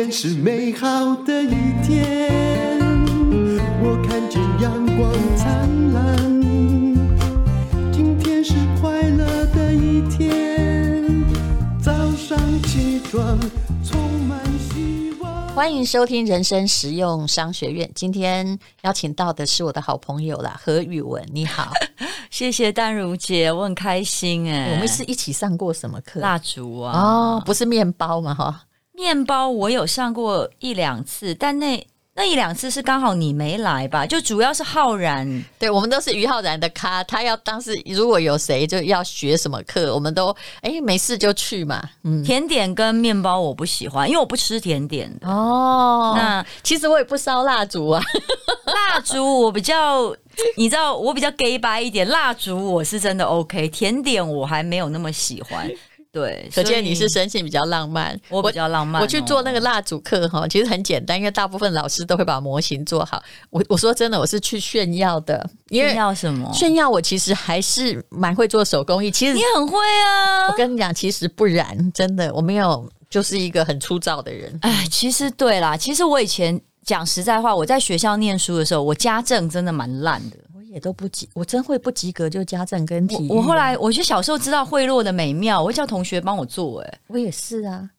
天是美好的一天，我看见阳光灿烂。今天是快乐的一天，早上起床充满希望。欢迎收听人生实用商学院。今天邀请到的是我的好朋友啦，何宇文，你好。谢谢丹如姐，我很开心哎。我们是一起上过什么课？蜡烛啊，哦，不是面包嘛？哈，面包我有上过一两次，但那那一两次是刚好你没来吧？就主要是浩然，对，我们都是于浩然的咖，他要当时如果有谁就要学什么课，我们都哎没事就去嘛。嗯，甜点跟面包我不喜欢，因为我不吃甜点哦。那其实我也不烧蜡烛啊，蜡烛我比较。你知道我比较 gay 白一点，蜡烛我是真的 OK，甜点我还没有那么喜欢。对，可见你是生性比较浪漫，我比较浪漫哦。我去做那个蜡烛课哈，其实很简单，因为大部分老师都会把模型做好。我我说真的，我是去炫耀的，炫耀什么？炫耀我其实还是蛮会做手工艺。其实你很会啊，我跟你讲，其实不然，真的我没有就是一个很粗糙的人。哎，其实对啦，其实我以前。讲实在话，我在学校念书的时候，我家政真的蛮烂的，我也都不及，我真会不及格就家政跟体育。我后来，我就小时候知道贿赂的美妙，我会叫同学帮我做，哎，我也是啊，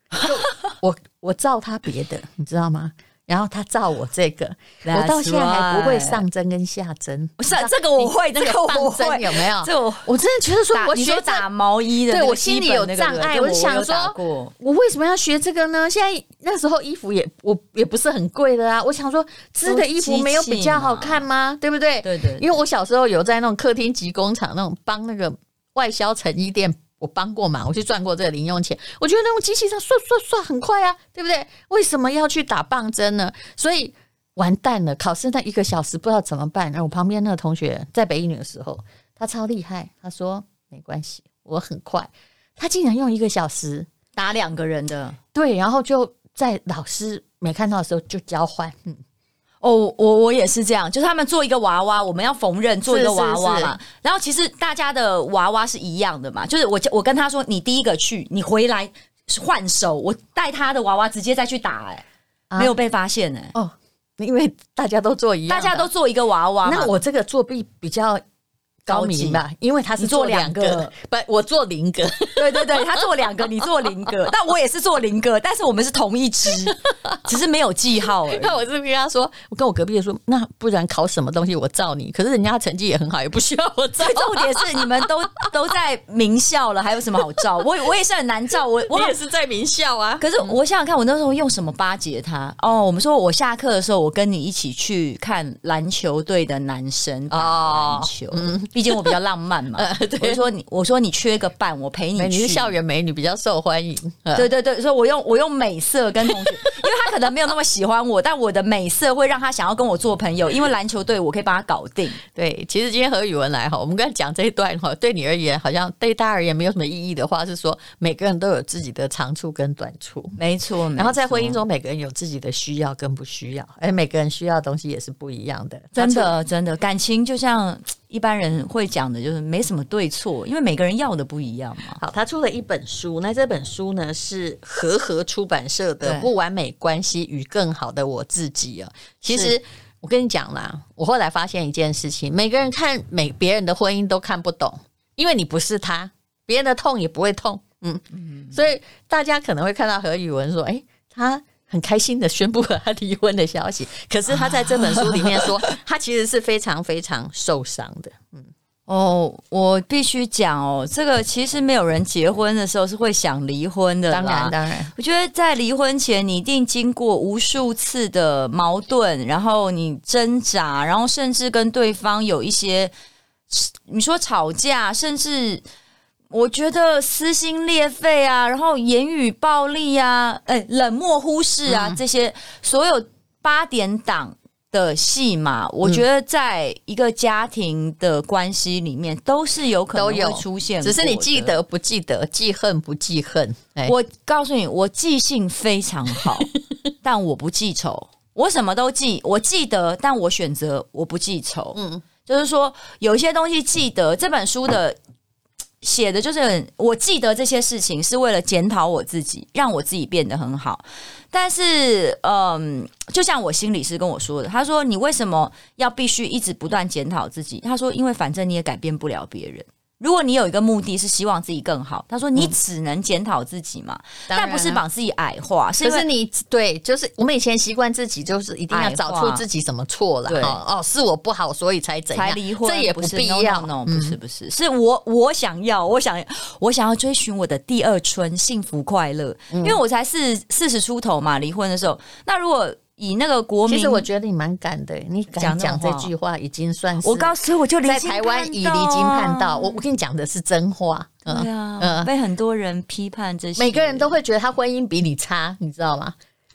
我我照他别的，你知道吗？然后他照我这个，我到现在还不会上针跟下针。不是这个我会，这个我会有没有？这我我真的觉得说，我学打毛衣的，对我心里有障碍。我就想说，我为什么要学这个呢？现在那时候衣服也我也不是很贵的啊。我想说，织的衣服没有比较好看吗？对不对？对对。因为我小时候有在那种客厅及工厂那种帮那个外销成衣店。我帮过忙，我去赚过这个零用钱。我觉得那种机器上刷刷刷很快啊，对不对？为什么要去打棒针呢？所以完蛋了，考试那一个小时不知道怎么办。然后我旁边那个同学在北一女的时候，他超厉害，他说没关系，我很快。他竟然用一个小时打两个人的，对，然后就在老师没看到的时候就交换，嗯。哦，我我也是这样，就是他们做一个娃娃，我们要缝纫做一个娃娃嘛。然后其实大家的娃娃是一样的嘛，就是我我跟他说，你第一个去，你回来换手，我带他的娃娃直接再去打，欸，哎，没有被发现哎，欸。哦，因为大家都做一样，大家都做一个娃娃，那我这个作弊比较。高明吧，因为他是做两个，个，不，我做零个。对对对，他做两个，你做零个，但我也是做零个，但是我们是同一只，只是没有记号而已。那我是跟他说，我跟我隔壁的说，那不然考什么东西我照你，可是人家成绩也很好，也不需要我照。重点是你们都都在名校了，还有什么好照？我我也是很难照，我我也是在名校啊。可是我想想看，我那时候用什么巴结他？哦，我们说我下课的时候，我跟你一起去看篮球队的男生打篮球，嗯，毕竟我比较浪漫。嘛，呃、对，我说你，我说你缺个伴，我陪你去。你是校园美女，比较受欢迎。对对对，所以我用我用美色跟同学，因为他可能没有那么喜欢我，但我的美色会让他想要跟我做朋友。因为篮球队我可以帮他搞定。对，其实今天何宇文来哈，我们刚才讲这一段哈，对你而言好像对他而言没有什么意义的话，是说每个人都有自己的长处跟短处，没错。然后在婚姻中，每个人有自己的需要跟不需要，而每个人需要的东西也是不一样的。真的，真的，感情就像。一般人会讲的就是没什么对错，因为每个人要的不一样嘛。好，他出了一本书，那这本书呢是和合出版社的《不完美关系与更好的我自己》啊。其实我跟你讲啦，我后来发现一件事情，每个人看每别人的婚姻都看不懂，因为你不是他，别人的痛也不会痛。嗯，嗯，所以大家可能会看到何宇文说：“哎，他。”很开心的宣布了他离婚的消息，可是他在这本书里面说，他其实是非常非常受伤的。嗯，哦，我必须讲哦，这个其实没有人结婚的时候是会想离婚的。当然，当然，我觉得在离婚前，你一定经过无数次的矛盾，然后你挣扎，然后甚至跟对方有一些，你说吵架，甚至。我觉得撕心裂肺啊，然后言语暴力啊，哎，冷漠忽视啊，嗯、这些所有八点档的戏码，我觉得在一个家庭的关系里面都是有可能会出现，只是你记得不记得，记恨不记恨。我告诉你，我记性非常好，但我不记仇，我什么都记，我记得，但我选择我不记仇。嗯，就是说有些东西记得，这本书的。写的就是，我记得这些事情是为了检讨我自己，让我自己变得很好。但是，嗯，就像我心理师跟我说的，他说：“你为什么要必须一直不断检讨自己？”他说：“因为反正你也改变不了别人。”如果你有一个目的是希望自己更好，他说你只能检讨自己嘛，嗯、但不是把自己矮化。是可是你对，就是我们以前习惯自己就是一定要找出自己什么错了，对哦，是我不好，所以才怎样才离婚，这也不必要。no, no, no、嗯、不是不是，是我我想要，我想我想要追寻我的第二春，幸福快乐，嗯、因为我才四四十出头嘛，离婚的时候，那如果。以那个国民，其实我觉得你蛮敢的，你敢讲这句话已经算是。我告诉你，我就在台湾已离经叛道。我我跟你讲的是真话。对啊，嗯，被很多人批判这些，每个人都会觉得他婚姻比你差，你知道吗？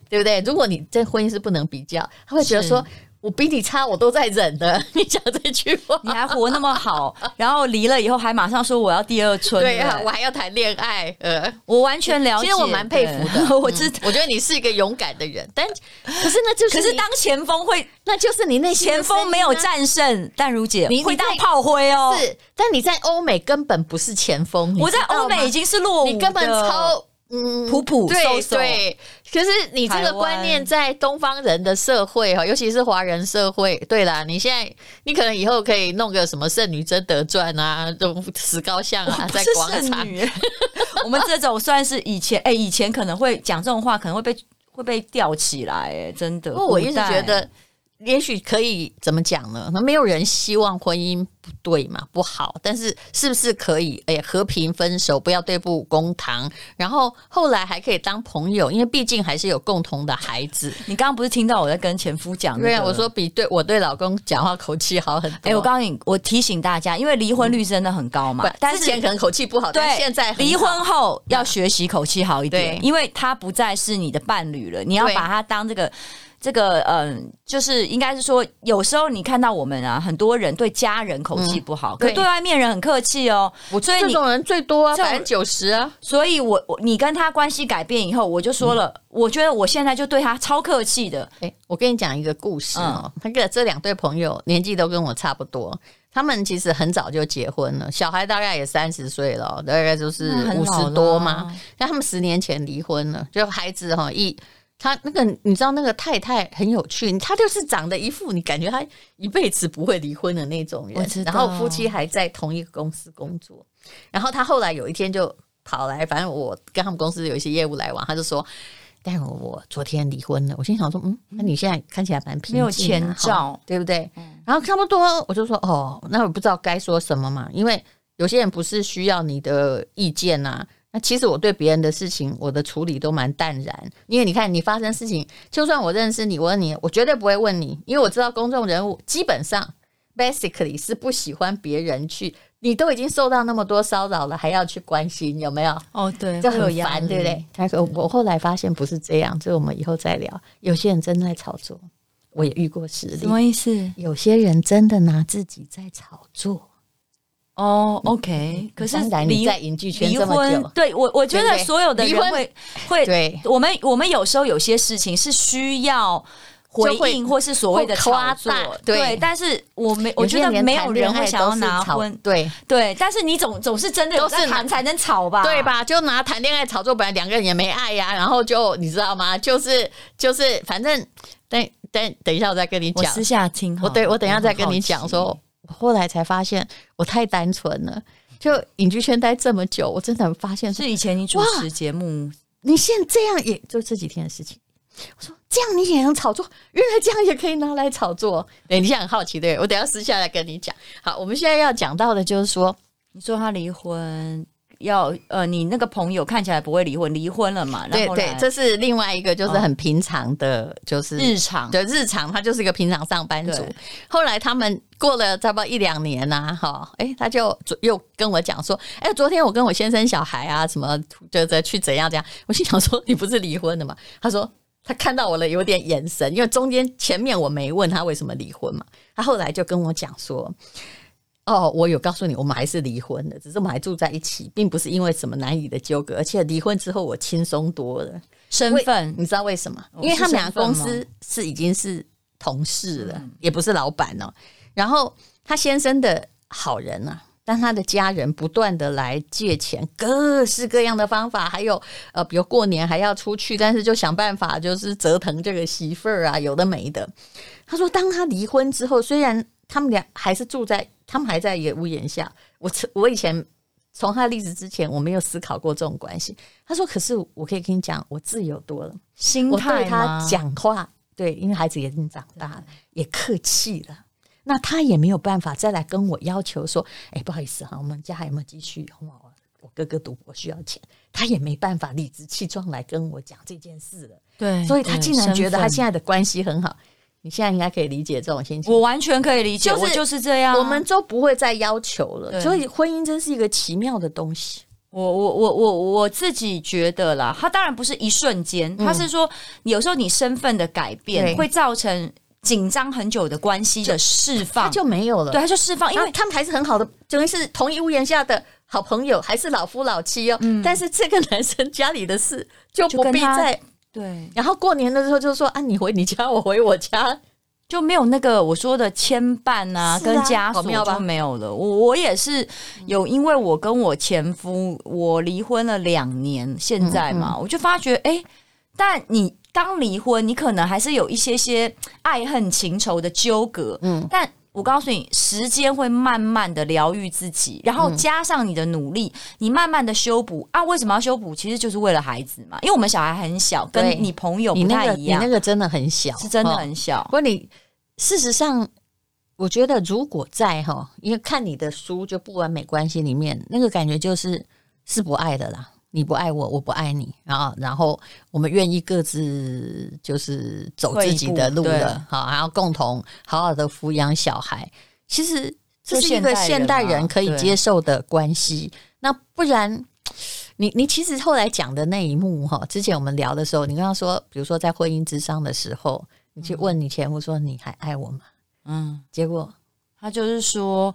对不对？如果你这婚姻是不能比较，他会觉得说。我比你差，我都在忍的。你讲这句话，你还活那么好，然后离了以后还马上说我要第二春，对啊，我还要谈恋爱。呃，我完全了解，其实我蛮佩服的。我知，我觉得你是一个勇敢的人，但可是那就是，可是当前锋会，那就是你那前锋没有战胜。淡如姐，你会当炮灰哦。是，但你在欧美根本不是前锋，我在欧美已经是落伍，你根本超。嗯，普普收收。对，可是你这个观念在东方人的社会哈，尤其是华人社会。对啦，你现在你可能以后可以弄个什么《圣女贞德传》啊，这种石膏像啊，在广场。我们这种算是以前，哎、欸，以前可能会讲这种话，可能会被会被吊起来，哎，真的。不过我一直觉得。也许可以怎么讲呢？那没有人希望婚姻不对嘛，不好。但是是不是可以哎和平分手，不要对簿公堂，然后后来还可以当朋友？因为毕竟还是有共同的孩子。你刚刚不是听到我在跟前夫讲、那个？对啊，我说比对我对老公讲话口气好很多。哎，我刚刚我提醒大家，因为离婚率真的很高嘛。但之前可能口气不好，对但现在离婚后要学习口气好一点，因为他不再是你的伴侣了，你要把他当这个。这个嗯，就是应该是说，有时候你看到我们啊，很多人对家人口气不好，嗯、可对外面人很客气哦。我所以这种人最多啊，百分之九十啊。所以我我你跟他关系改变以后，我就说了，嗯、我觉得我现在就对他超客气的。哎，我跟你讲一个故事哦，那个、嗯、这两对朋友年纪都跟我差不多，他们其实很早就结婚了，小孩大概也三十岁了，大概就是五十多嘛。但他们十年前离婚了，就孩子哈一。他那个，你知道那个太太很有趣，他就是长得一副你感觉他一辈子不会离婚的那种人。然后夫妻还在同一个公司工作，然后他后来有一天就跑来，反正我跟他们公司有一些业务来往，他就说：“但我我昨天离婚了。”我心想说：“嗯，那你现在看起来蛮平静，没有前兆，对不对？”嗯。然后差不多，我就说：“哦，那我不知道该说什么嘛，因为有些人不是需要你的意见呐、啊。”其实我对别人的事情，我的处理都蛮淡然，因为你看，你发生事情，就算我认识你，我问你，我绝对不会问你，因为我知道公众人物基本上 basically 是不喜欢别人去，你都已经受到那么多骚扰了，还要去关心，有没有？哦，对，就很烦，对不对？他说我后来发现不是这样，这我们以后再聊。有些人真的在炒作，我也遇过实例。什么意思？有些人真的拿自己在炒作。哦、oh，OK，可是离在影剧圈这么久，对我我觉得所有的人会婚会，对。我们我们有时候有些事情是需要回应或是所谓的夸作，对，对，但是我没我觉得没有人会想要拿婚，对。对，但是你总总是真的有在谈才能吵吧，对吧？就拿谈恋爱炒作，本来两个人也没爱呀，然后就你知道吗？就是就是，反正等等等一下，我再跟你讲，私下听，我对我等一下再跟你讲说。后来才发现我太单纯了，就影剧圈待这么久，我真的发现是以前你主持节目，你现在这样也就这几天的事情。我说这样你也能炒作，原来这样也可以拿来炒作。对，你现在很好奇对？我等下私下来跟你讲。好，我们现在要讲到的就是说，你说他离婚。要呃，你那个朋友看起来不会离婚，离婚了嘛？对对，这是另外一个，就是很平常的，就是日常的日常，他就是一个平常上班族。后来他们过了差不多一两年呐，哈，哎，他就又跟我讲说，哎，昨天我跟我先生小孩啊，什么就在去怎样怎样。我心想说，你不是离婚了吗？他说他看到我了，有点眼神，因为中间前面我没问他为什么离婚嘛，他后来就跟我讲说。哦，我有告诉你，我们还是离婚的，只是我们还住在一起，并不是因为什么难以的纠葛，而且离婚之后我轻松多了。身份你知道为什么？因为他们俩公司是已经是同事了，也不是老板哦。然后他先生的好人呐、啊，当他的家人不断的来借钱，各式各样的方法，还有呃，比如过年还要出去，但是就想办法就是折腾这个媳妇儿啊，有的没的。他说，当他离婚之后，虽然他们俩还是住在，他们还在一个屋檐下。我我以前从他的例子之前，我没有思考过这种关系。他说，可是我可以跟你讲，我自由多了，心态吗？我对他讲话，对，因为孩子已经长大了，也客气了。那他也没有办法再来跟我要求说，哎，不好意思哈，我们家还有没有积蓄？我哥哥赌博需要钱，他也没办法理直气壮来跟我讲这件事了。对，所以他竟然觉得他现在的关系很好。你现在应该可以理解这种心情，我完全可以理解，就是、我就是这样，我们都不会再要求了。所以婚姻真是一个奇妙的东西。我我我我我自己觉得啦，他当然不是一瞬间，他是说有时候你身份的改变会造成。紧张很久的关系的释放，他就没有了。对，他就释放，因为他们还是很好的，等于是同一屋檐下的好朋友，还是老夫老妻哦。嗯，但是这个男生家里的事就不必再对。然后过年的时候就说啊，你回你家，我回我家，就没有那个我说的牵绊啊，跟枷锁就没有了。我我也是有，因为我跟我前夫我离婚了两年，现在嘛，我就发觉哎，但你。刚离婚，你可能还是有一些些爱恨情仇的纠葛，嗯，但我告诉你，时间会慢慢的疗愈自己，然后加上你的努力，你慢慢的修补啊。为什么要修补？其实就是为了孩子嘛，因为我们小孩很小，跟你朋友不太一样，你那个真的很小，是真的很小。不过你事实上，我觉得如果在哈，因为看你的书就不完美关系里面，那个感觉就是是不爱的啦。你不爱我，我不爱你，然后，然后我们愿意各自就是走自己的路了，好，然后共同好好的抚养小孩。其实这是一个现代人可以接受的关系。那不然，你你其实后来讲的那一幕哈，之前我们聊的时候，你跟他说，比如说在婚姻之商的时候，你去问你前夫说你还爱我吗？嗯，结果他就是说。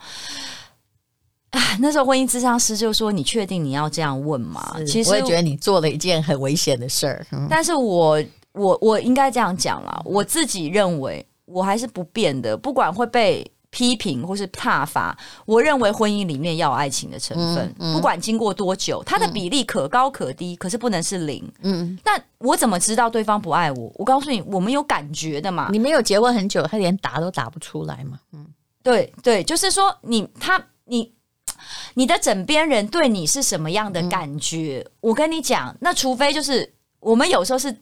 啊，那时候婚姻咨商师就说：“你确定你要这样问吗？”其实我也觉得你做了一件很危险的事儿。嗯、但是我我我应该这样讲啦，我自己认为我还是不变的，不管会被批评或是挞伐，我认为婚姻里面要有爱情的成分，嗯嗯、不管经过多久，它的比例可高可低，可是不能是零。嗯，那我怎么知道对方不爱我？我告诉你，我们有感觉的嘛。你没有结婚很久，他连打都打不出来嘛。嗯，对对，就是说你他你。你的枕边人对你是什么样的感觉？嗯、我跟你讲，那除非就是我们有时候是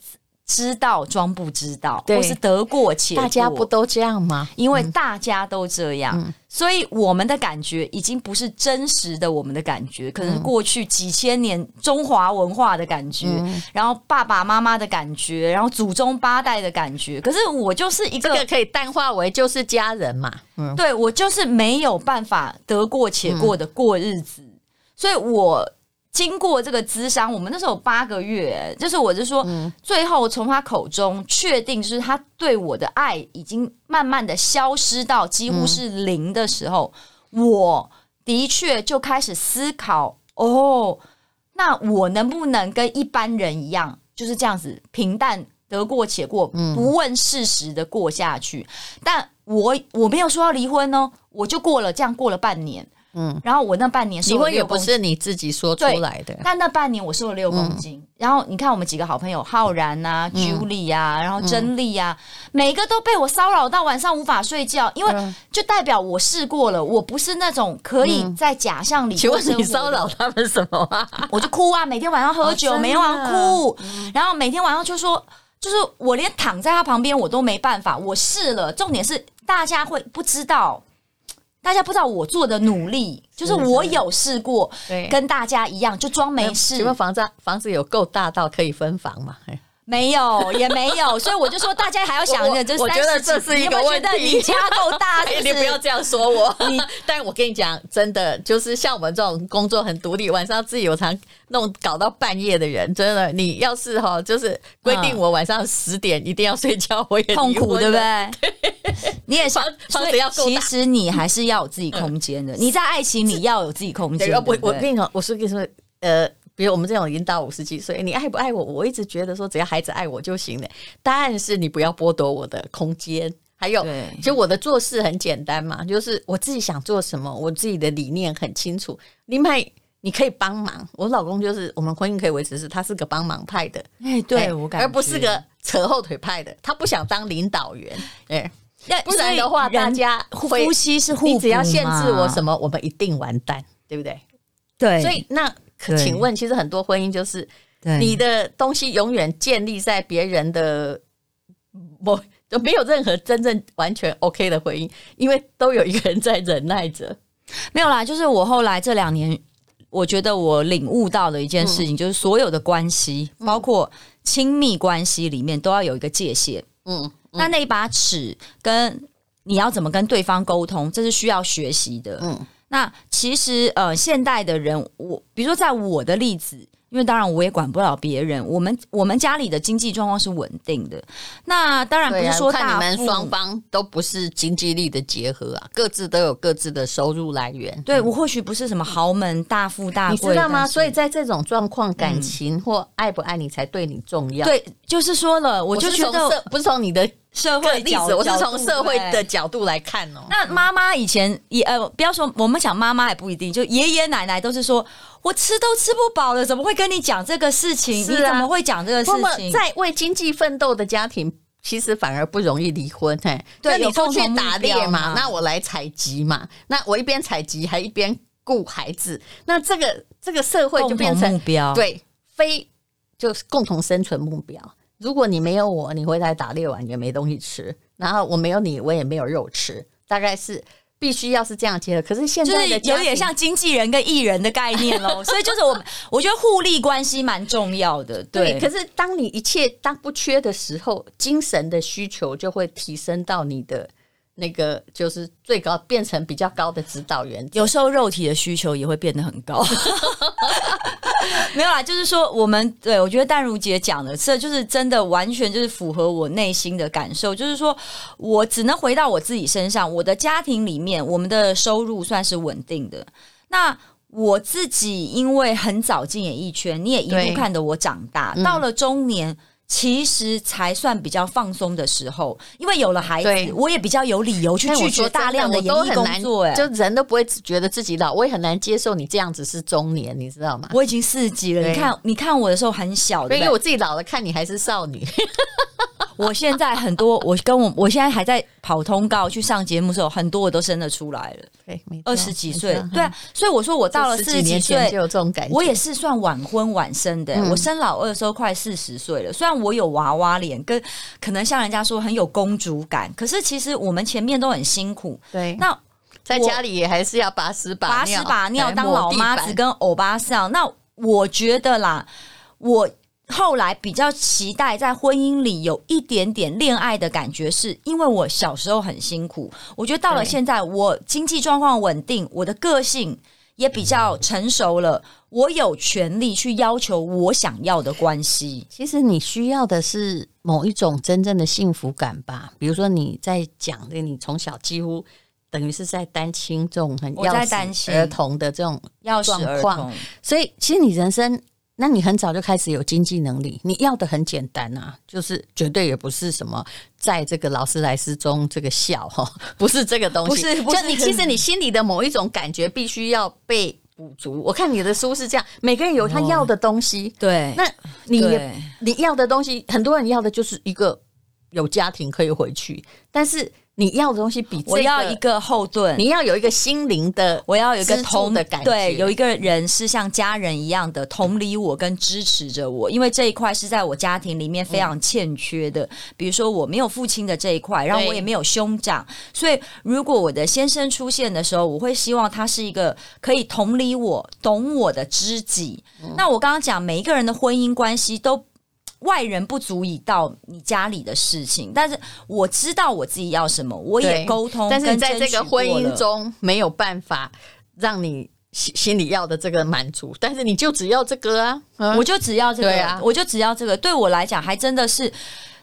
知道装不知道，对或是得过且过，大家不都这样吗？因为大家都这样。嗯所以我们的感觉已经不是真实的，我们的感觉可能是过去几千年中华文化的感觉，嗯、然后爸爸妈妈的感觉，然后祖宗八代的感觉。可是我就是一个，这个可以淡化为就是家人嘛，嗯、对，我就是没有办法得过且过的过日子，嗯、所以我。经过这个咨商，我们那时候有八个月，就是我就说，嗯、最后从他口中确定，就是他对我的爱已经慢慢的消失到几乎是零的时候，嗯、我的确就开始思考，哦，那我能不能跟一般人一样，就是这样子平淡得过且过，嗯、不问事实的过下去？但我我没有说要离婚哦，我就过了这样过了半年。嗯，然后我那半年瘦了六公斤，也不是你自己说出来的。但那半年我瘦了六公斤。嗯、然后你看我们几个好朋友，浩然啊、嗯、Julie 啊，然后珍丽啊，嗯、每个都被我骚扰到晚上无法睡觉，因为就代表我试过了，我不是那种可以在假象里。请问你骚扰他们什么啊？我就哭啊，每天晚上喝酒，哦、每天晚上哭，嗯、然后每天晚上就说，就是我连躺在他旁边我都没办法。我试了，重点是大家会不知道。大家不知道我做的努力，就是我有试过，跟大家一样，就装没事。请问房子房子有够大到可以分房吗？没有，也没有，所以我就说大家还要想一个，就是我觉得这是一个问题。你家够大，你不要这样说我。你，但我跟你讲，真的就是像我们这种工作很独立，晚上自己有常弄搞到半夜的人，真的，你要是哈，就是规定我晚上十点一定要睡觉，我也痛苦，对不对？你也房房子要够，其实你还是要有自己空间的。你在爱情里要有自己空间。我我跟你讲，我是跟你说，呃。比如我们这种已经到五十几岁，你爱不爱我？我一直觉得说，只要孩子爱我就行了。但是你不要剥夺我的空间，还有，对就我的做事很简单嘛，就是我自己想做什么，我自己的理念很清楚。另外，你可以帮忙，我老公就是我们婚姻可以维持是，他是个帮忙派的，哎，对哎我感觉，而不是个扯后腿派的，他不想当领导员，哎。那不然的话，大家夫妻是互补，你只要限制我什么，我们一定完蛋，对不对？对，所以那可请问，其实很多婚姻就是你的东西永远建立在别人的，我都没有任何真正完全 OK 的婚姻，因为都有一个人在忍耐着。没有啦，就是我后来这两年，我觉得我领悟到的一件事情，就是所有的关系，嗯、包括亲密关系里面，都要有一个界限。嗯。那那一把尺跟你要怎么跟对方沟通，这是需要学习的。嗯，那其实呃，现代的人，我比如说在我的例子。因为当然我也管不了别人，我们我们家里的经济状况是稳定的。那当然不是说看你们双方都不是经济力的结合啊，各自都有各自的收入来源。对，我或许不是什么豪门大富大贵，你知道吗？所以在这种状况，感情或爱不爱你才对你重要。对，就是说了，我就觉得不是从你的。社会例子，我是从社会的角度来看哦。那妈妈以前也呃，不要说我们讲妈妈还不一定，就爷爷奶奶都是说，我吃都吃不饱了，怎么会跟你讲这个事情？啊，你怎么会讲这个事情？在为经济奋斗的家庭，其实反而不容易离婚。嘿，对，你出去打猎嘛，那我来采集嘛，那我一边采集还一边顾孩子，那这个这个社会就变成目标，对，非就是共同生存目标。如果你没有我，你回来打猎完也没东西吃；然后我没有你，我也没有肉吃。大概是必须要是这样结合。可是现在的就是有点像经纪人跟艺人的概念喽。所以就是我们，我觉得互利关系蛮重要的。对，对，可是当你一切当不缺的时候，精神的需求就会提升到你的那个就是最高，变成比较高的指导原则。有时候肉体的需求也会变得很高。没有啦，就是说我们对，我觉得淡如姐讲的，这就是真的完全就是符合我内心的感受。就是说我只能回到我自己身上，我的家庭里面，我们的收入算是稳定的。那我自己因为很早进演艺圈，你也一路看着我长大，到了中年。其实才算比较放松的时候，因为有了孩子，我也比较有理由去拒绝大量的演艺工作。哎，就人都不会觉得自己老，我也很难接受你这样子是中年，你知道吗？我已经四级了，你看，你看我的时候很小的，因为我自己老了，看你还是少女。我现在很多，我跟我我现在还在跑通告去上节目的时候，很多我都生得出来了。对，二十几岁，对啊，所以我说我到了四十几岁就有这种感觉。我也是算晚婚晚生的，我生老二的时候快四十岁了。虽然我有娃娃脸，跟可能像人家说很有公主感，可是其实我们前面都很辛苦。对，那在家里也还是要把屎把尿，把屎把尿当老妈子跟欧巴桑。那我觉得啦，我。后来比较期待在婚姻里有一点点恋爱的感觉，是因为我小时候很辛苦。我觉得到了现在，我经济状况稳定，我的个性也比较成熟了，我有权利去要求我想要的关系。其实你需要的是某一种真正的幸福感吧？比如说你在讲的，你从小几乎等于是在担心这种很要死儿童的这种要死儿童，所以其实你人生。那你很早就开始有经济能力，你要的很简单啊，就是绝对也不是什么在这个劳斯莱斯中这个笑哈，不是这个东西，不是，不是就你其实你心里的某一种感觉必须要被补足。我看你的书是这样，每个人有他要的东西，对，那你你要的东西，很多人要的就是一个有家庭可以回去，但是。你要的东西比、这个、我要一个后盾，你要有一个心灵的，我要有一个同的感觉，对，有一个人是像家人一样的同理我跟支持着我，因为这一块是在我家庭里面非常欠缺的。嗯、比如说我没有父亲的这一块，然后我也没有兄长，所以如果我的先生出现的时候，我会希望他是一个可以同理我、懂我的知己。嗯、那我刚刚讲每一个人的婚姻关系都。外人不足以到你家里的事情，但是我知道我自己要什么，我也沟通。但是在这个婚姻中没有办法让你心心里要的这个满足，但是你就只要这个啊，嗯、我就只要这个，对啊，我就只要这个。对我来讲，还真的是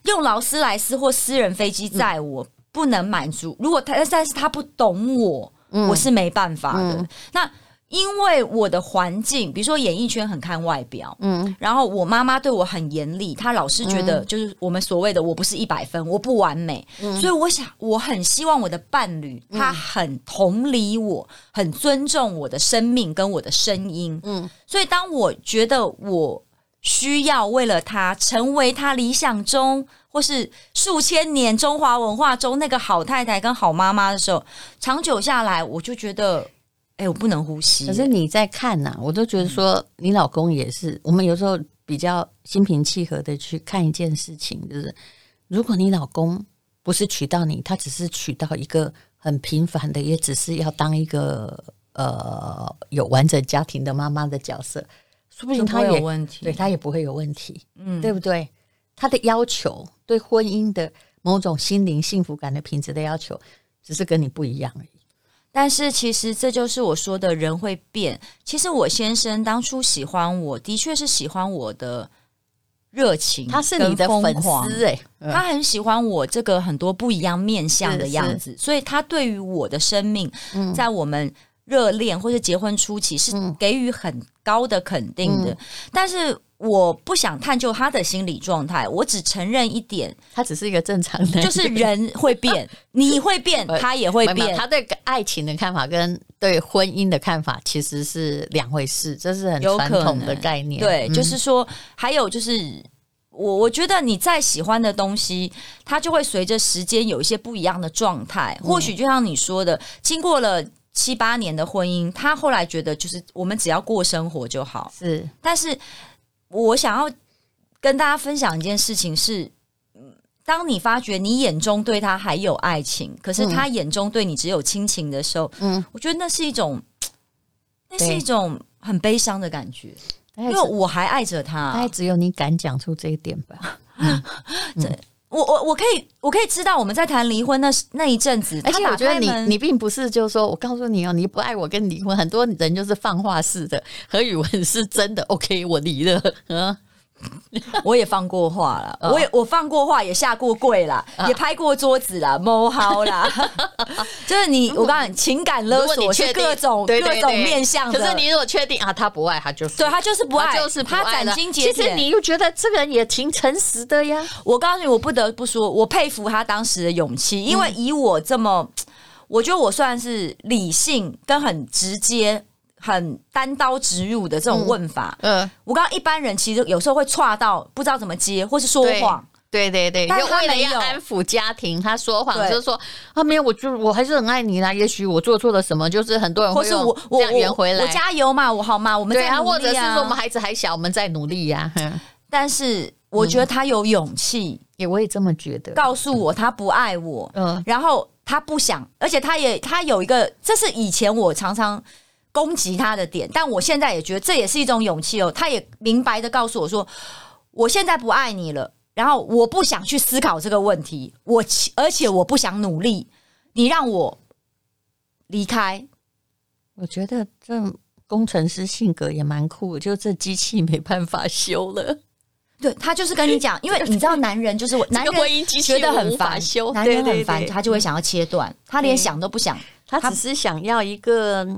用劳斯莱斯或私人飞机载我、嗯、不能满足。如果他但是他不懂我，嗯、我是没办法的。嗯、那。因为我的环境，比如说演艺圈很看外表，嗯，然后我妈妈对我很严厉，她老是觉得就是我们所谓的我不是一百分，我不完美，嗯，所以我想我很希望我的伴侣他很同理我，很尊重我的生命跟我的声音，嗯，所以当我觉得我需要为了他成为他理想中或是数千年中华文化中那个好太太跟好妈妈的时候，长久下来我就觉得。哎、欸，我不能呼吸。可是你在看呐、啊，我都觉得说，你老公也是。我们有时候比较心平气和的去看一件事情，就是如果你老公不是娶到你，他只是娶到一个很平凡的，也只是要当一个呃有完整家庭的妈妈的角色，说不定他也有问题，对他也不会有问题，嗯，对不对？他的要求对婚姻的某种心灵幸福感的品质的要求，只是跟你不一样而已。但是其实这就是我说的人会变。其实我先生当初喜欢我的确是喜欢我的热情，他是你的粉丝哎，他很喜欢我这个很多不一样面相的样子，所以他对于我的生命，在我们热恋或者结婚初期是给予很高的肯定的。但是。我不想探究他的心理状态，我只承认一点，他只是一个正常的，就是人会变，你会变，他也会变。他对爱情的看法跟对婚姻的看法其实是两回事，这是很传统的概念。对，嗯、就是说，还有就是，我我觉得你再喜欢的东西，它就会随着时间有一些不一样的状态。嗯、或许就像你说的，经过了七八年的婚姻，他后来觉得就是我们只要过生活就好。是，但是。我想要跟大家分享一件事情是，当你发觉你眼中对他还有爱情，可是他眼中对你只有亲情的时候，嗯，我觉得那是一种，那是一种很悲伤的感觉，因为我还爱着他，大概只有你敢讲出这一点吧。嗯，这 我我我可以我可以知道我们在谈离婚那那一阵子，而且我觉得你你并不是就是说我告诉你哦，你不爱我跟离婚，很多人就是放话式的。何宇文是真的 OK，我离了，嗯。我也放过话了，我也我放过话，也下过跪了，也拍过桌子了，摸好啦。就是你，我告诉你，情感勒索是各种各种面向的。可是你如果确定啊，他不爱他就是对他就是不爱，就是他斩钉截铁。其实你又觉得这个人也挺诚实的呀。我告诉你，我不得不说，我佩服他当时的勇气，因为以我这么，我觉得我算是理性跟很直接。很单刀直入的这种问法，嗯，呃、我刚刚一般人其实有时候会岔到不知道怎么接，或是说谎，对对对，但他为了要安抚家庭，他说谎就是说啊，没有，我就我还是很爱你啦。也许我做错了什么，就是很多人会或是我我圆回来我，我加油嘛，我好吗？我们在努力啊，或者是说我们孩子还小，我们在努力呀、啊。但是我觉得他有勇气，也、嗯、我也这么觉得，告诉我他不爱我，嗯，然后他不想，而且他也他有一个，这是以前我常常。攻击他的点，但我现在也觉得这也是一种勇气哦。他也明白的告诉我说：“我现在不爱你了，然后我不想去思考这个问题，我而且我不想努力，你让我离开。”我觉得这工程师性格也蛮酷，就这机器没办法修了。对，他就是跟你讲，因为你知道，男人就是 男人觉得很烦，修男人很烦，他就会想要切断，他连想都不想，他只是想要一个。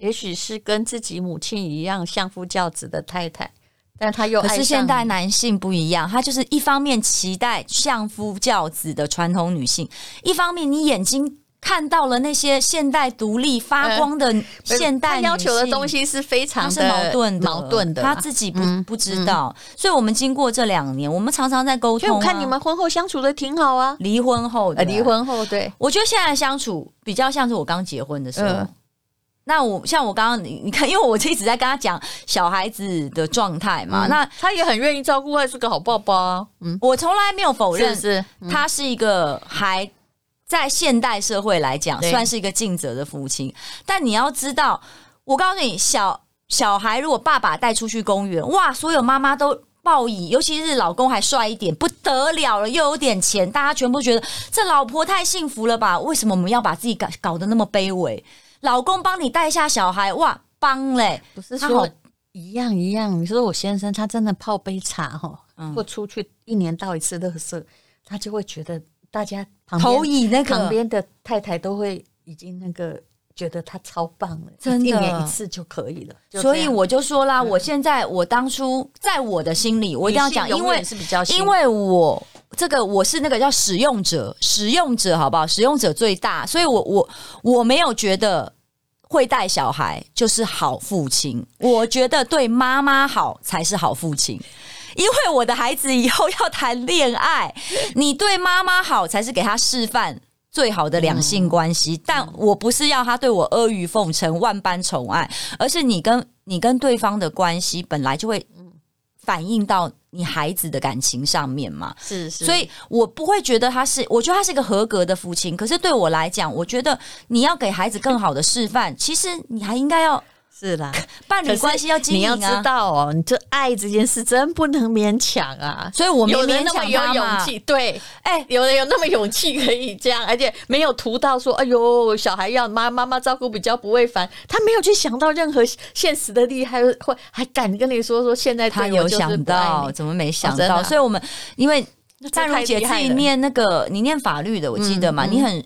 也许是跟自己母亲一样相夫教子的太太，但他又爱，可是现代男性不一样，他就是一方面期待相夫教子的传统女性，一方面你眼睛看到了那些现代独立发光的现代要求的东西是非常是矛盾的，矛盾的，他自己不、嗯、不知道，嗯、所以我们经过这两年，我们常常在沟通、啊。我看你们婚后相处的挺好啊，离婚后的，离婚后对，我觉得现在相处比较像是我刚结婚的时候。呃那我像我刚刚你你看，因为我一直在跟他讲小孩子的状态嘛，嗯、那他也很愿意照顾，还是个好爸爸、啊。嗯，我从来没有否认，是，他是一个还在现代社会来讲算是一个尽责的父亲。但你要知道，我告诉你，小小孩如果爸爸带出去公园，哇，所有妈妈都报以，尤其是老公还帅一点，不得了了，又有点钱，大家全部觉得这老婆太幸福了吧？为什么我们要把自己搞搞得那么卑微？老公帮你带下小孩，哇，帮嘞！不是说一样一样。你说我先生他真的泡杯茶哈，嗯、或出去一年到一次乐色，他就会觉得大家旁边投以那个旁边的太太都会已经那个觉得他超棒了，真的，一年一次就可以了。所以我就说啦，我现在我当初在我的心里，我一定要讲，因为是比较，因为我这个我是那个叫使用者，使用者好不好？使用者最大，所以我我我没有觉得会带小孩就是好父亲，我觉得对妈妈好才是好父亲。因为我的孩子以后要谈恋爱，你对妈妈好才是给他示范最好的两性关系。嗯、但我不是要他对我阿谀奉承、万般宠爱，而是你跟你跟对方的关系本来就会反映到你孩子的感情上面嘛。是是，所以我不会觉得他是，我觉得他是一个合格的父亲。可是对我来讲，我觉得你要给孩子更好的示范，其实你还应该要。是啦，伴侣关系要经营啊！你要知道哦，你这爱这件事真不能勉强啊。所以我们勉强。有那么有勇气，对，哎、欸，有人有那么勇气可以这样，而且没有图到说，哎呦，小孩要妈妈妈照顾比较不会烦。他没有去想到任何现实的利害，会还敢跟你说说现在他有想到，怎么没想到？哦啊、所以我们因为淡如姐自己念那个，你念法律的，我记得嘛，嗯嗯、你很。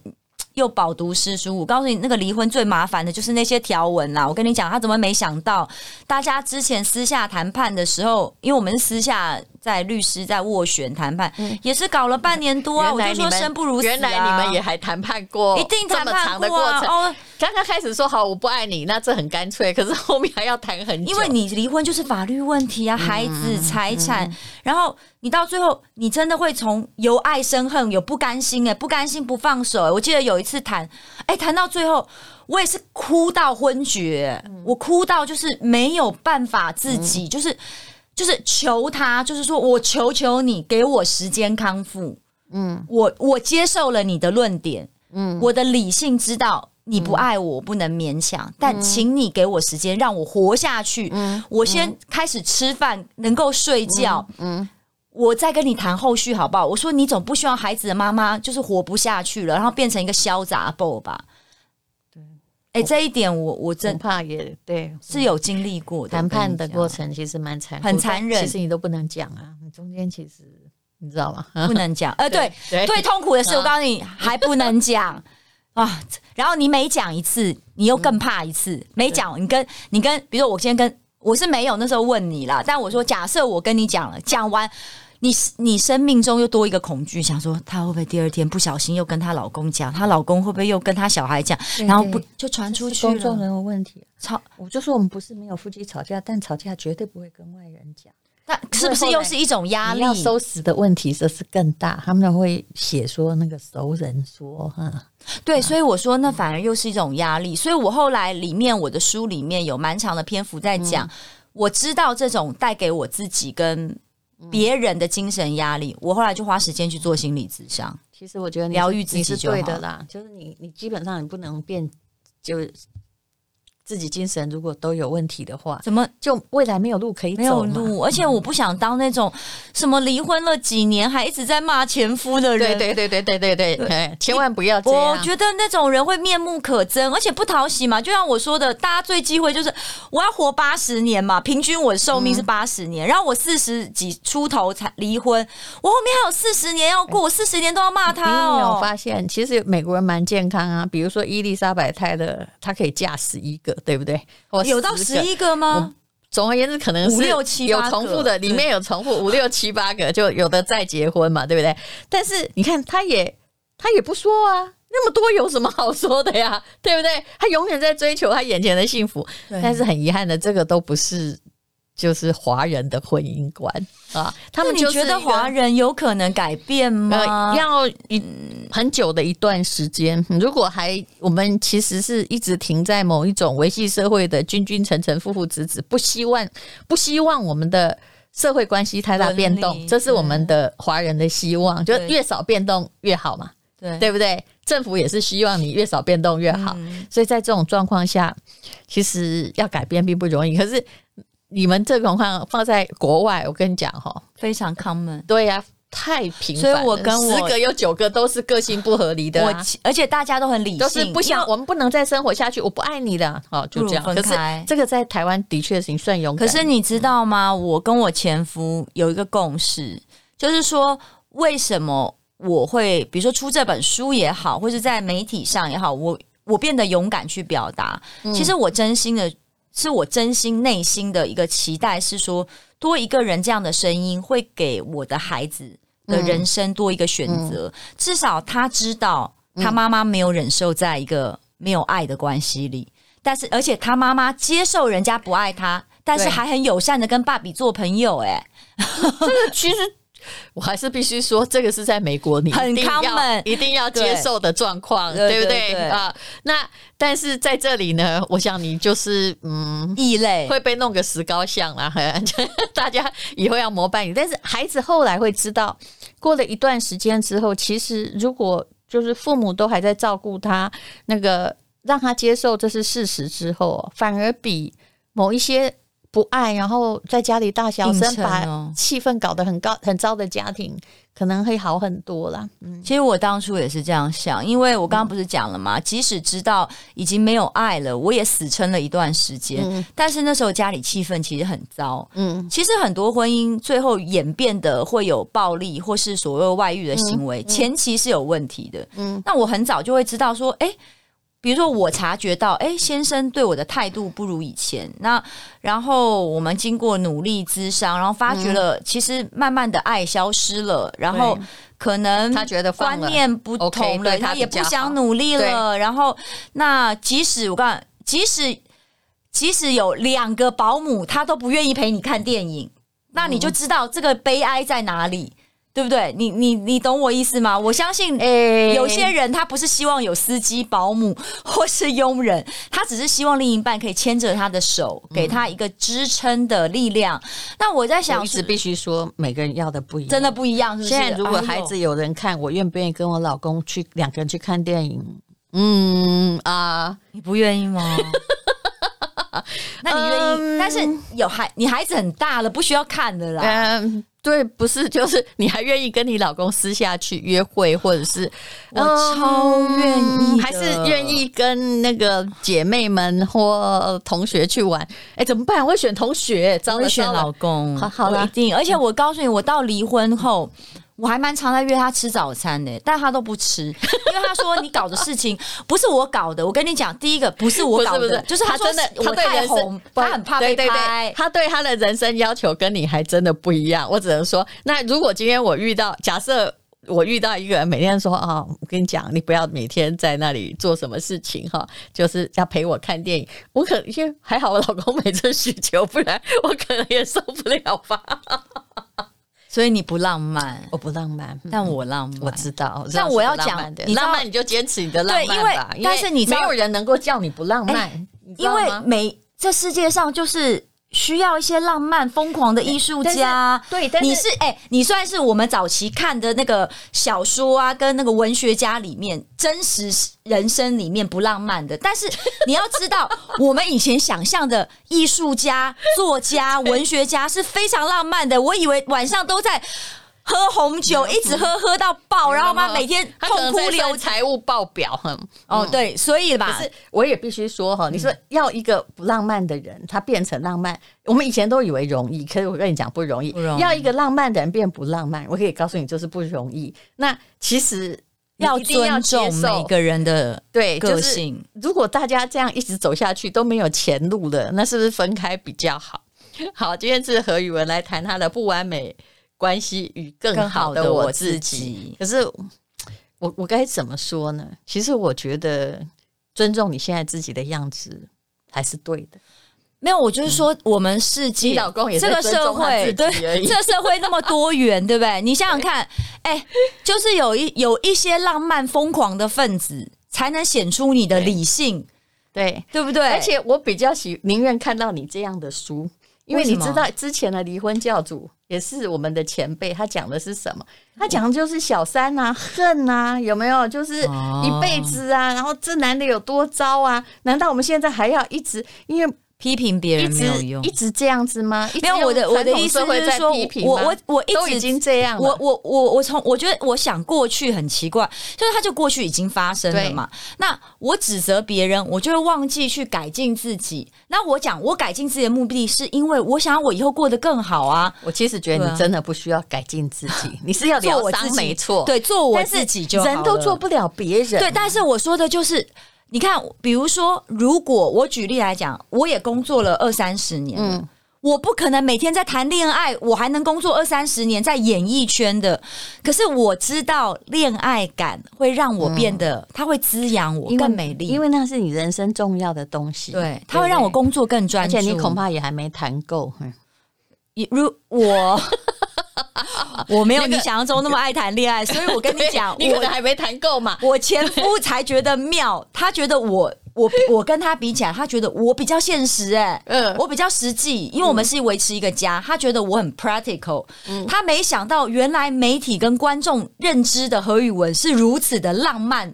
又饱读诗书，我告诉你，那个离婚最麻烦的就是那些条文啦。我跟你讲，他怎么没想到？大家之前私下谈判的时候，因为我们私下在律师在斡旋谈判，嗯、也是搞了半年多啊。我就说生不如死啊。原来你们也还谈判过，一定谈判过啊。哦，刚刚开始说好我不爱你，那这很干脆，可是后面还要谈很久。因为你离婚就是法律问题啊，孩子财产，然后。你到最后，你真的会从由爱生恨，有不甘心哎，不甘心不放手。我记得有一次谈，哎，谈到最后，我也是哭到昏厥，嗯、我哭到就是没有办法自己，嗯、就是就是求他，就是说我求求你给我时间康复。嗯，我我接受了你的论点，嗯，我的理性知道你不爱我，我不能勉强，嗯、但请你给我时间让我活下去。嗯，我先开始吃饭，能够睡觉。嗯。嗯我再跟你谈后续好不好？我说你总不希望孩子的妈妈就是活不下去了，然后变成一个潇洒 boy 吧？对，哎、欸，这一点我我真怕也对，是有经历过的谈判的过程，其实蛮残很残忍。其实你都不能讲啊，你中间其实你知道吗？不能讲。呃，对对，对，痛苦的事我告诉你还不能讲 啊。然后你每讲一次，你又更怕一次。嗯、每讲你跟你跟，比如说我先跟我是没有那时候问你啦，但我说假设我跟你讲了，讲完。你你生命中又多一个恐惧，想说她会不会第二天不小心又跟她老公讲，她老公会不会又跟她小孩讲，然后不就传出去了？公众人物问题，吵，我就说我们不是没有夫妻吵架，但吵架绝对不会跟外人讲。那是不是又是一种压力？要收拾的问题这是更大，他们会写说那个熟人说哈，对，所以我说那反而又是一种压力。所以我后来里面我的书里面有蛮长的篇幅在讲，嗯、我知道这种带给我自己跟。别人的精神压力，我后来就花时间去做心理咨商。其实我觉得疗愈自己是对的啦，就是你你基本上你不能变就。自己精神如果都有问题的话，怎么就未来没有路可以走？没有路，而且我不想当那种什么离婚了几年还一直在骂前夫的人。对对对对对对对，千万不要这样。我觉得那种人会面目可憎，而且不讨喜嘛。就像我说的，大家最忌讳就是我要活八十年嘛，平均我的寿命是八十年，嗯、然后我四十几出头才离婚，我后面还有四十年要过，我四十年都要骂他哦。你有发现，其实美国人蛮健康啊，比如说伊丽莎白泰勒，她可以嫁十一个。对不对？有到十一个吗？总而言之，可能是五六七有重复的，里面有重复 五六七八个，就有的再结婚嘛，对不对？但是你看，他也他也不说啊，那么多有什么好说的呀？对不对？他永远在追求他眼前的幸福，但是很遗憾的，这个都不是。就是华人的婚姻观啊，他们就觉得华人有可能改变吗？要一很久的一段时间。如果还我们其实是一直停在某一种维系社会的君君臣臣、父父子子，不希望不希望我们的社会关系太大变动，这是我们的华人的希望，就越少变动越好嘛，对对不对？政府也是希望你越少变动越好，所以在这种状况下，其实要改变并不容易。可是。你们这种话放在国外，我跟你讲哈，非常 common。对呀、啊，太平。所以我跟我十个有九个都是个性不合理的、啊，我而且大家都很理性，都是不想我们不能再生活下去，我不爱你的，哦，就这样分开。可是这个在台湾的确是算勇敢。可是你知道吗？我跟我前夫有一个共识，就是说为什么我会，比如说出这本书也好，或者在媒体上也好，我。我变得勇敢去表达。嗯、其实我真心的，是我真心内心的一个期待，是说多一个人这样的声音，会给我的孩子的人生多一个选择。嗯、至少他知道，他妈妈没有忍受在一个没有爱的关系里，但是而且他妈妈接受人家不爱他，但是还很友善的跟爸比做朋友、欸。哎，这个其实。我还是必须说，这个是在美国，你很 common，一定要接受的状况，对，对不对啊？那但是在这里呢，我想你就是嗯异类，会被弄个石膏像啦，大家以后要膜拜你。但是孩子后来会知道，过了一段时间之后，其实如果就是父母都还在照顾他，那个让他接受这是事实之后，反而比某一些。不爱，然后在家里大小声，把气氛搞得很高很糟的家庭，可能会好很多啦。嗯，其实我当初也是这样想，因为我刚刚不是讲了嘛？嗯、即使知道已经没有爱了，我也死撑了一段时间。嗯、但是那时候家里气氛其实很糟。嗯，其实很多婚姻最后演变的会有暴力或是所谓外遇的行为，嗯嗯、前期是有问题的。嗯，那我很早就会知道说，哎。比如说，我察觉到，哎，先生对我的态度不如以前。那然后我们经过努力咨商，然后发觉了，其实慢慢的爱消失了。嗯、然后可能他觉得观念不同了，他也不想努力了。然后那即使我告诉你，即使即使有两个保姆，他都不愿意陪你看电影，那你就知道这个悲哀在哪里。对不对？你你你懂我意思吗？我相信，诶，有些人他不是希望有司机、保姆 或是佣人，他只是希望另一半可以牵着他的手，给他一个支撑的力量。嗯、那我在想，我一直必须说，每个人要的不一样，真的不一样是不是？现在如果孩子有人看，我愿不愿意跟我老公去两个人去看电影？嗯啊，你不愿意吗？那你愿意？嗯、但是有孩，你孩子很大了，不需要看的啦。嗯对，不是，就是你还愿意跟你老公私下去约会，或者是我超愿意、嗯，还是愿意跟那个姐妹们或同学去玩？哎，怎么办？我会选同学，我会选老公，好，好了，一定。而且我告诉你，我到离婚后。我还蛮常在约他吃早餐的，但他都不吃，因为他说你搞的事情不是我搞的。我跟你讲，第一个不是我搞的，不是不是就是他真的他对人生他很怕被拍，他对他的人生要求跟你还真的不一样。我只能说，那如果今天我遇到，假设我遇到一个人每天说啊，我跟你讲，你不要每天在那里做什么事情哈，就是要陪我看电影。我可能因为还好，我老公每次需求，不然我可能也受不了吧。所以你不浪漫，我不浪漫，但我浪漫。我知道，但我要讲，你浪漫你就坚持你的浪漫吧。但是你没有人能够叫你不浪漫，因为每这世界上就是。需要一些浪漫、疯狂的艺术家。对，但是你是哎、欸，你算是我们早期看的那个小说啊，跟那个文学家里面真实人生里面不浪漫的。但是你要知道，我们以前想象的艺术家、作家、文学家是非常浪漫的。我以为晚上都在。喝红酒，一直喝喝到爆，然后嘛，每天痛哭流财务报表，哼，哦，对，所以吧，可是我也必须说哈，你说要一个不浪漫的人，他变成浪漫，我们以前都以为容易，可是我跟你讲不容易，要一个浪漫的人变不浪漫，我可以告诉你就是不容易。那其实要尊重每个人的对个性。如果大家这样一直走下去都没有前路了，那是不是分开比较好？好，今天是何宇文来谈他的不完美关系与更好的我自己，可是我我该怎么说呢？其实我觉得尊重你现在自己的样子还是对的。没有，我就是说，我们世界，你老公也这个社会，对，这个社会那么多元，对不对？你想想看，哎，就是有一有一些浪漫疯狂的分子，才能显出你的理性，对对不对？而且我比较喜宁愿看到你这样的书，因为你知道之前的离婚教主。也是我们的前辈，他讲的是什么？他讲的就是小三啊，恨啊，有没有？就是一辈子啊，然后这男的有多糟啊？难道我们现在还要一直因为？批评别人没有用，一直这样子吗？没有，我的我的意思是说，我我我一直已经这样了。我我我我从我觉得，我想过去很奇怪，就是他就过去已经发生了嘛。那我指责别人，我就会忘记去改进自己。那我讲，我改进自己的目的是因为我想要我以后过得更好啊。我其实觉得你真的不需要改进自己，你是要疗伤，没错，对，做我自己就好。人都做不了别人，对。但是我说的就是。你看，比如说，如果我举例来讲，我也工作了二三十年，嗯，我不可能每天在谈恋爱，我还能工作二三十年在演艺圈的。可是我知道，恋爱感会让我变得，嗯、它会滋养我更美丽，因为那是你人生重要的东西。对，它会让我工作更专注。而且你恐怕也还没谈够。如我。我没有你想象中那么爱谈恋爱，所以我跟你讲，你可能还没谈够嘛。我前夫才觉得妙，他觉得我我我跟他比起来，他觉得我比较现实，哎，嗯，我比较实际，因为我们是维持一个家，他觉得我很 practical，他没想到原来媒体跟观众认知的何宇文是如此的浪漫。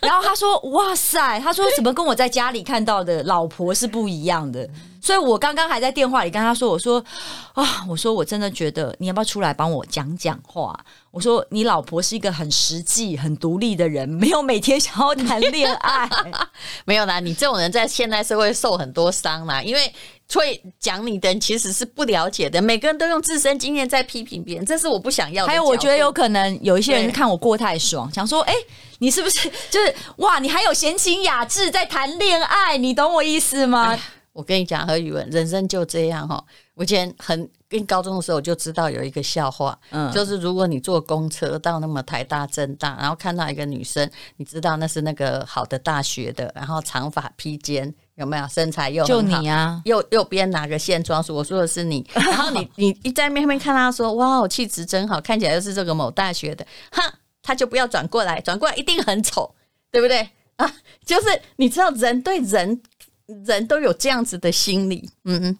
然后他说：“哇塞，他说怎么跟我在家里看到的老婆是不一样的？所以我刚刚还在电话里跟他说，我说啊，我说我真的觉得你要不要出来帮我讲讲话？我说你老婆是一个很实际、很独立的人，没有每天想要谈恋爱，没有啦。你这种人在现代社会受很多伤啦，因为。”会讲你的人其实是不了解的，每个人都用自身经验在批评别人，这是我不想要的。还有，我觉得有可能有一些人看我过太爽，想说：“哎、欸，你是不是就是哇？你还有闲情雅致在谈恋爱？你懂我意思吗？”哎、我跟你讲，何宇文，人生就这样哈。我以前很跟高中的时候我就知道有一个笑话，嗯，就是如果你坐公车到那么台大、政大，然后看到一个女生，你知道那是那个好的大学的，然后长发披肩。有没有身材又就你啊？右右边哪个线装束？我说的是你。然后你你一在面面看她说，哇，气质真好，看起来又是这个某大学的，哼，他就不要转过来，转过来一定很丑，对不对啊？就是你知道人对人人都有这样子的心理，嗯嗯。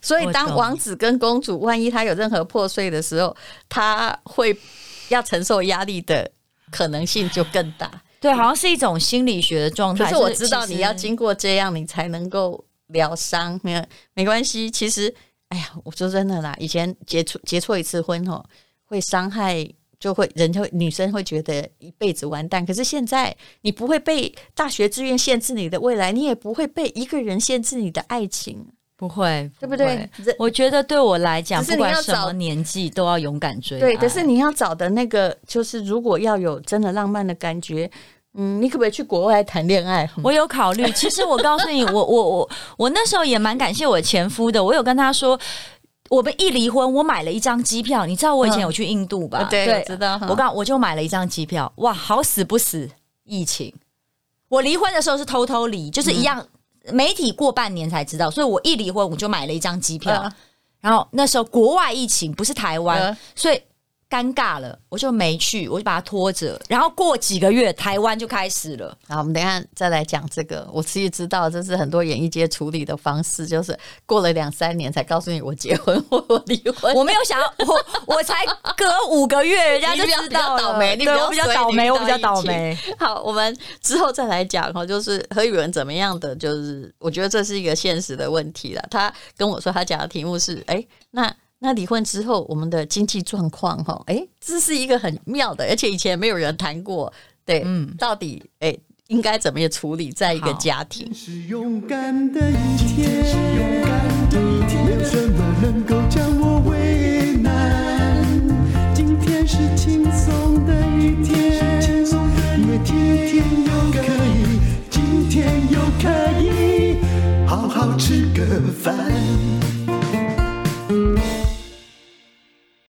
所以当王子跟公主万一他有任何破碎的时候，他会要承受压力的可能性就更大。对，好像是一种心理学的状态。可是我知道你要经过这样，你才能够疗伤。没有没关系，其实，哎呀，我说真的啦，以前结错结错一次婚哦，会伤害，就会人就会女生会觉得一辈子完蛋。可是现在，你不会被大学志愿限制你的未来，你也不会被一个人限制你的爱情。不会，对不对？我觉得对我来讲，不管什么年纪都要勇敢追。对，可是你要找的那个，就是如果要有真的浪漫的感觉，嗯，你可不可以去国外谈恋爱？我有考虑。其实我告诉你，我 我我我那时候也蛮感谢我前夫的。我有跟他说，我们一离婚，我买了一张机票。你知道我以前有去印度吧？嗯、对，对知道。我刚我就买了一张机票。哇，好死不死，疫情。我离婚的时候是偷偷离，就是一样。嗯媒体过半年才知道，所以我一离婚我就买了一张机票，呃、然后那时候国外疫情不是台湾，呃、所以。尴尬了，我就没去，我就把它拖着。然后过几个月，台湾就开始了。好，我们等一下再来讲这个。我自己知道，这是很多演艺界处理的方式，就是过了两三年才告诉你我结婚或我离婚。我没有想要，我我才隔五个月，人家就知道了。倒霉，你比较我比较倒霉，我比较倒霉。好，我们之后再来讲哈，就是何宇文怎么样的，就是我觉得这是一个现实的问题了。他跟我说，他讲的题目是，哎，那。那离婚之后，我们的经济状况哈，哎，这是一个很妙的，而且以前没有人谈过，对，嗯，到底哎应该怎么样处理在一个家庭？今天是勇敢的一天，没有什么能够将我为难。今天是轻松的一天，因为今天又可以，今天又可以好好吃个饭。